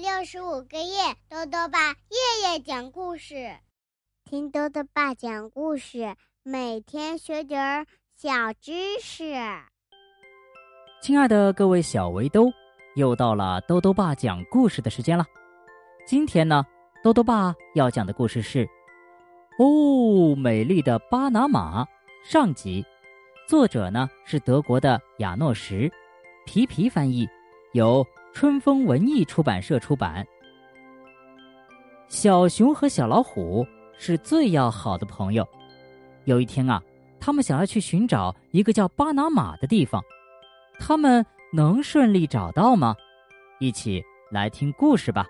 六十五个夜，豆豆爸夜夜讲故事，听豆豆爸讲故事，每天学点儿小知识。亲爱的各位小围兜，又到了豆豆爸讲故事的时间了。今天呢，豆豆爸要讲的故事是《哦，美丽的巴拿马》上集，作者呢是德国的亚诺什，皮皮翻译，由。春风文艺出版社出版。小熊和小老虎是最要好的朋友。有一天啊，他们想要去寻找一个叫巴拿马的地方，他们能顺利找到吗？一起来听故事吧。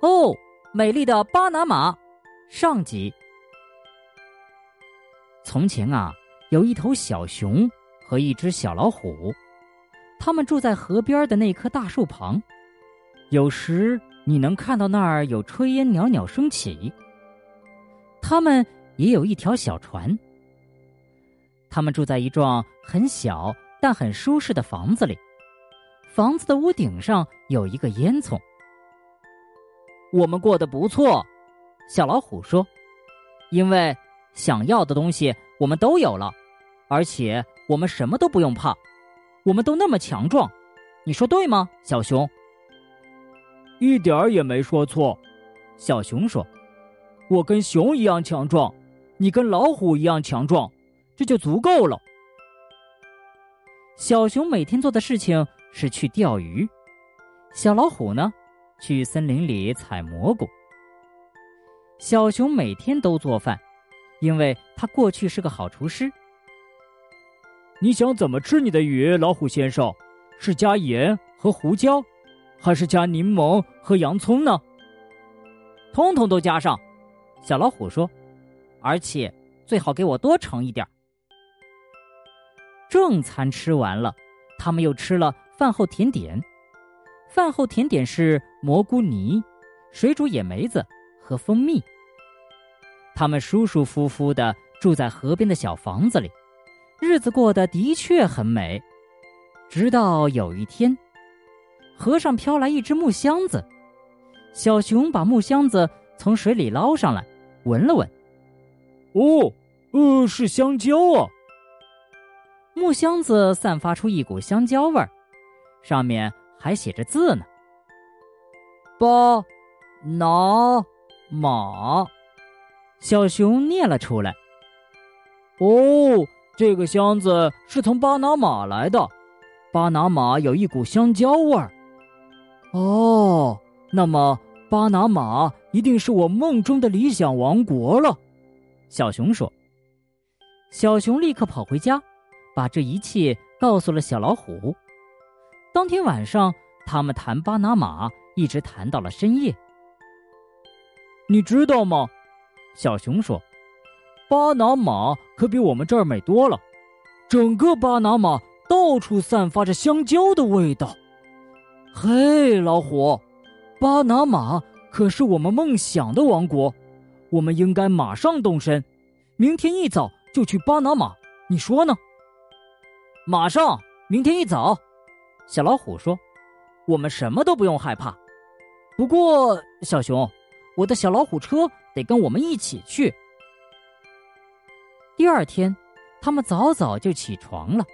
哦，美丽的巴拿马，上集。从前啊，有一头小熊和一只小老虎。他们住在河边的那棵大树旁，有时你能看到那儿有炊烟袅袅升起。他们也有一条小船。他们住在一幢很小但很舒适的房子里，房子的屋顶上有一个烟囱。我们过得不错，小老虎说，因为想要的东西我们都有了，而且我们什么都不用怕。我们都那么强壮，你说对吗，小熊？一点儿也没说错，小熊说：“我跟熊一样强壮，你跟老虎一样强壮，这就足够了。”小熊每天做的事情是去钓鱼，小老虎呢，去森林里采蘑菇。小熊每天都做饭，因为他过去是个好厨师。你想怎么吃你的鱼，老虎先生？是加盐和胡椒，还是加柠檬和洋葱呢？通通都加上。小老虎说：“而且最好给我多盛一点。”正餐吃完了，他们又吃了饭后甜点。饭后甜点是蘑菇泥、水煮野梅子和蜂蜜。他们舒舒服服的住在河边的小房子里。日子过得的确很美，直到有一天，河上飘来一只木箱子。小熊把木箱子从水里捞上来，闻了闻。哦，呃，是香蕉啊！木箱子散发出一股香蕉味儿，上面还写着字呢。巴拿马，小熊念了出来。哦。这个箱子是从巴拿马来的，巴拿马有一股香蕉味儿。哦，那么巴拿马一定是我梦中的理想王国了。小熊说。小熊立刻跑回家，把这一切告诉了小老虎。当天晚上，他们谈巴拿马，一直谈到了深夜。你知道吗？小熊说。巴拿马可比我们这儿美多了，整个巴拿马到处散发着香蕉的味道。嘿，老虎，巴拿马可是我们梦想的王国，我们应该马上动身，明天一早就去巴拿马，你说呢？马上，明天一早。小老虎说：“我们什么都不用害怕，不过小熊，我的小老虎车得跟我们一起去。”第二天，他们早早就起床了。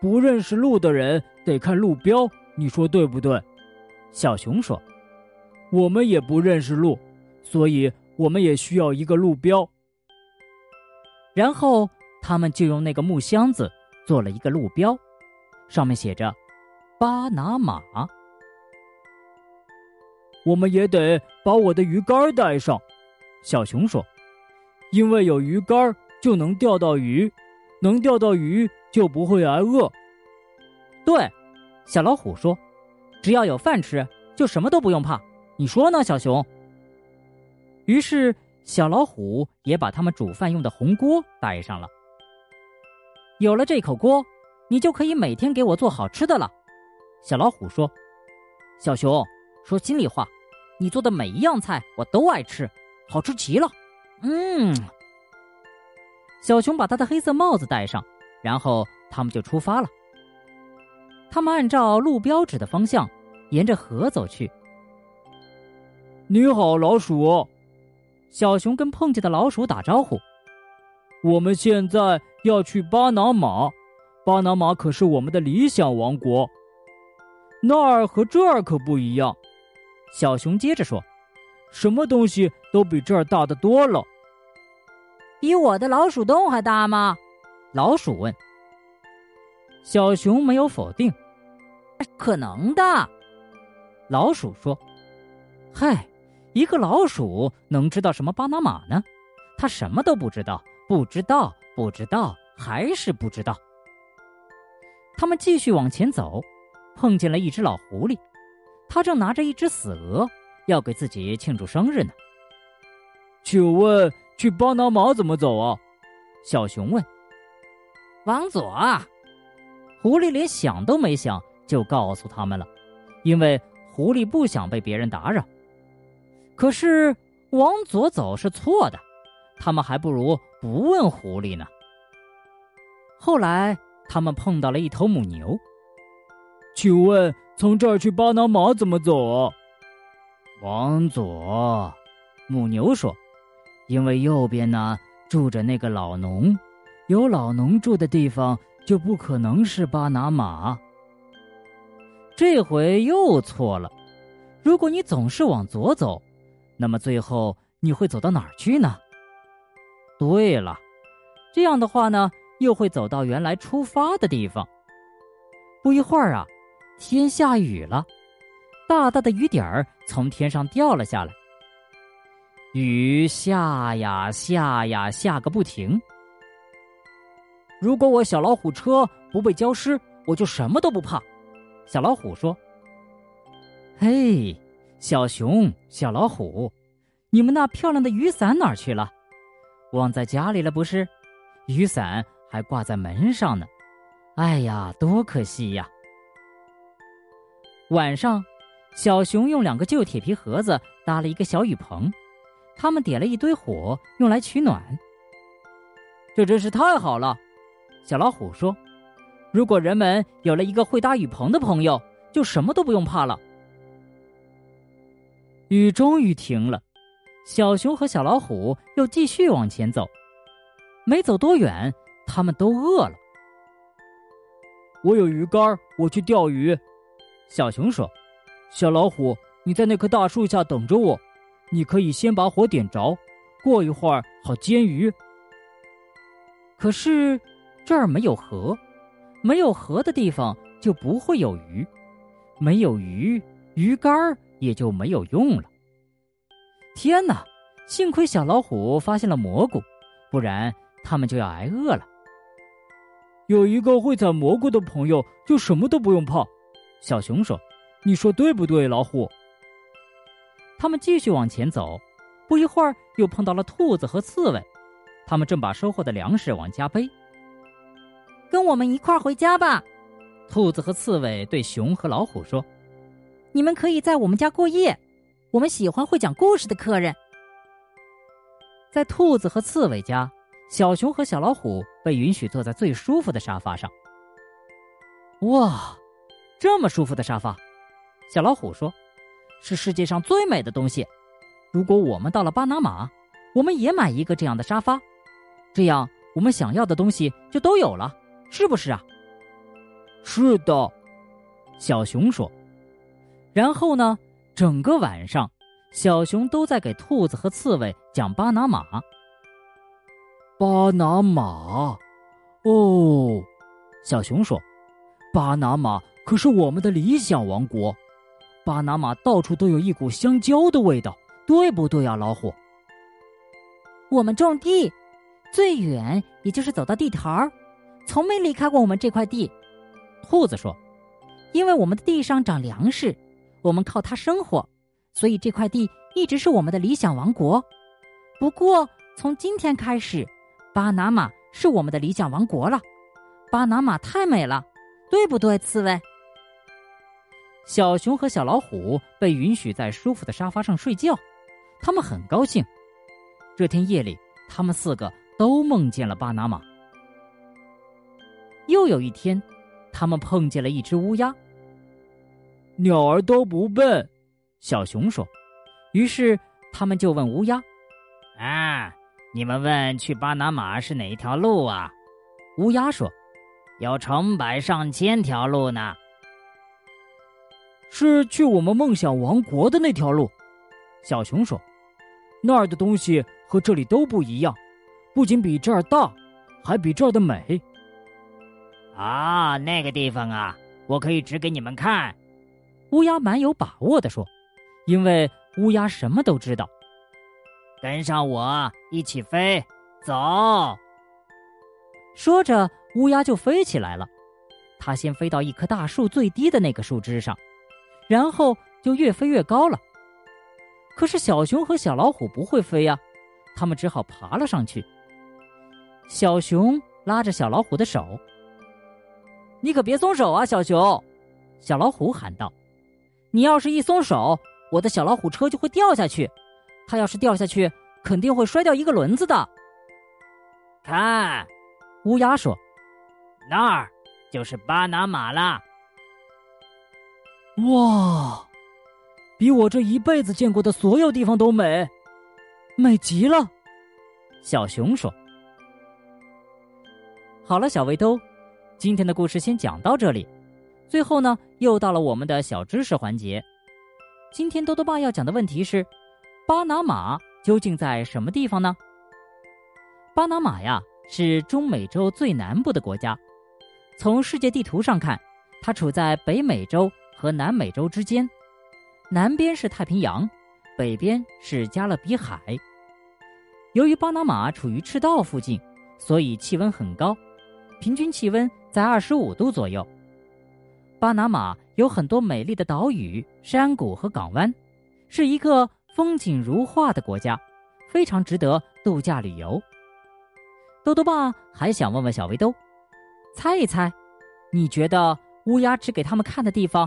不认识路的人得看路标，你说对不对？小熊说：“我们也不认识路，所以我们也需要一个路标。”然后他们就用那个木箱子做了一个路标，上面写着“巴拿马”。我们也得把我的鱼竿带上，小熊说。因为有鱼竿就能钓到鱼，能钓到鱼就不会挨饿。对，小老虎说：“只要有饭吃，就什么都不用怕。”你说呢，小熊？于是小老虎也把他们煮饭用的红锅带上了。有了这口锅，你就可以每天给我做好吃的了。小老虎说：“小熊，说心里话，你做的每一样菜我都爱吃，好吃极了。”嗯，小熊把他的黑色帽子戴上，然后他们就出发了。他们按照路标指的方向，沿着河走去。你好，老鼠。小熊跟碰见的老鼠打招呼。我们现在要去巴拿马，巴拿马可是我们的理想王国。那儿和这儿可不一样。小熊接着说：“什么东西都比这儿大得多了。”比我的老鼠洞还大吗？老鼠问。小熊没有否定。可能的，老鼠说：“嗨，一个老鼠能知道什么巴拿马呢？它什么都不知道，不知道，不知道，还是不知道。”他们继续往前走，碰见了一只老狐狸，它正拿着一只死鹅，要给自己庆祝生日呢。请问去巴拿马怎么走啊？小熊问。往左。狐狸连想都没想。就告诉他们了，因为狐狸不想被别人打扰。可是往左走是错的，他们还不如不问狐狸呢。后来他们碰到了一头母牛，请问从这儿去巴拿马怎么走啊？往左，母牛说，因为右边呢住着那个老农，有老农住的地方就不可能是巴拿马。这回又错了。如果你总是往左走，那么最后你会走到哪儿去呢？对了，这样的话呢，又会走到原来出发的地方。不一会儿啊，天下雨了，大大的雨点儿从天上掉了下来。雨下呀下呀下个不停。如果我小老虎车不被浇湿，我就什么都不怕。小老虎说：“嘿，小熊、小老虎，你们那漂亮的雨伞哪儿去了？忘在家里了不是？雨伞还挂在门上呢。哎呀，多可惜呀！”晚上，小熊用两个旧铁皮盒子搭了一个小雨棚，他们点了一堆火，用来取暖。这真是太好了，小老虎说。如果人们有了一个会搭雨棚的朋友，就什么都不用怕了。雨终于停了，小熊和小老虎又继续往前走。没走多远，他们都饿了。我有鱼竿，我去钓鱼。小熊说：“小老虎，你在那棵大树下等着我，你可以先把火点着，过一会儿好煎鱼。”可是这儿没有河。没有河的地方就不会有鱼，没有鱼，鱼竿也就没有用了。天哪！幸亏小老虎发现了蘑菇，不然他们就要挨饿了。有一个会采蘑菇的朋友，就什么都不用怕。小熊说：“你说对不对，老虎？”他们继续往前走，不一会儿又碰到了兔子和刺猬，他们正把收获的粮食往家背。跟我们一块儿回家吧，兔子和刺猬对熊和老虎说：“你们可以在我们家过夜，我们喜欢会讲故事的客人。”在兔子和刺猬家，小熊和小老虎被允许坐在最舒服的沙发上。哇，这么舒服的沙发！小老虎说：“是世界上最美的东西。如果我们到了巴拿马，我们也买一个这样的沙发，这样我们想要的东西就都有了。”是不是啊？是的，小熊说。然后呢，整个晚上，小熊都在给兔子和刺猬讲巴拿马。巴拿马，哦，小熊说，巴拿马可是我们的理想王国。巴拿马到处都有一股香蕉的味道，对不对啊，老虎？我们种地，最远也就是走到地头儿。从没离开过我们这块地，兔子说：“因为我们的地上长粮食，我们靠它生活，所以这块地一直是我们的理想王国。不过从今天开始，巴拿马是我们的理想王国了。巴拿马太美了，对不对，刺猬？”小熊和小老虎被允许在舒服的沙发上睡觉，他们很高兴。这天夜里，他们四个都梦见了巴拿马。又有一天，他们碰见了一只乌鸦。鸟儿都不笨。”小熊说。于是他们就问乌鸦：“啊，你们问去巴拿马是哪一条路啊？”乌鸦说：“有成百上千条路呢。”是去我们梦想王国的那条路。小熊说：“那儿的东西和这里都不一样，不仅比这儿大，还比这儿的美。”啊，那个地方啊，我可以指给你们看。”乌鸦蛮有把握的说，因为乌鸦什么都知道。跟上我，一起飞，走！说着，乌鸦就飞起来了。它先飞到一棵大树最低的那个树枝上，然后就越飞越高了。可是小熊和小老虎不会飞呀，他们只好爬了上去。小熊拉着小老虎的手。你可别松手啊，小熊！小老虎喊道：“你要是一松手，我的小老虎车就会掉下去。它要是掉下去，肯定会摔掉一个轮子的。”看，乌鸦说：“那儿就是巴拿马啦！”哇，比我这一辈子见过的所有地方都美，美极了。小熊说：“好了，小围兜。”今天的故事先讲到这里，最后呢，又到了我们的小知识环节。今天多多爸要讲的问题是：巴拿马究竟在什么地方呢？巴拿马呀，是中美洲最南部的国家。从世界地图上看，它处在北美洲和南美洲之间，南边是太平洋，北边是加勒比海。由于巴拿马处于赤道附近，所以气温很高，平均气温。在二十五度左右，巴拿马有很多美丽的岛屿、山谷和港湾，是一个风景如画的国家，非常值得度假旅游。豆豆爸还想问问小围兜，猜一猜，你觉得乌鸦指给他们看的地方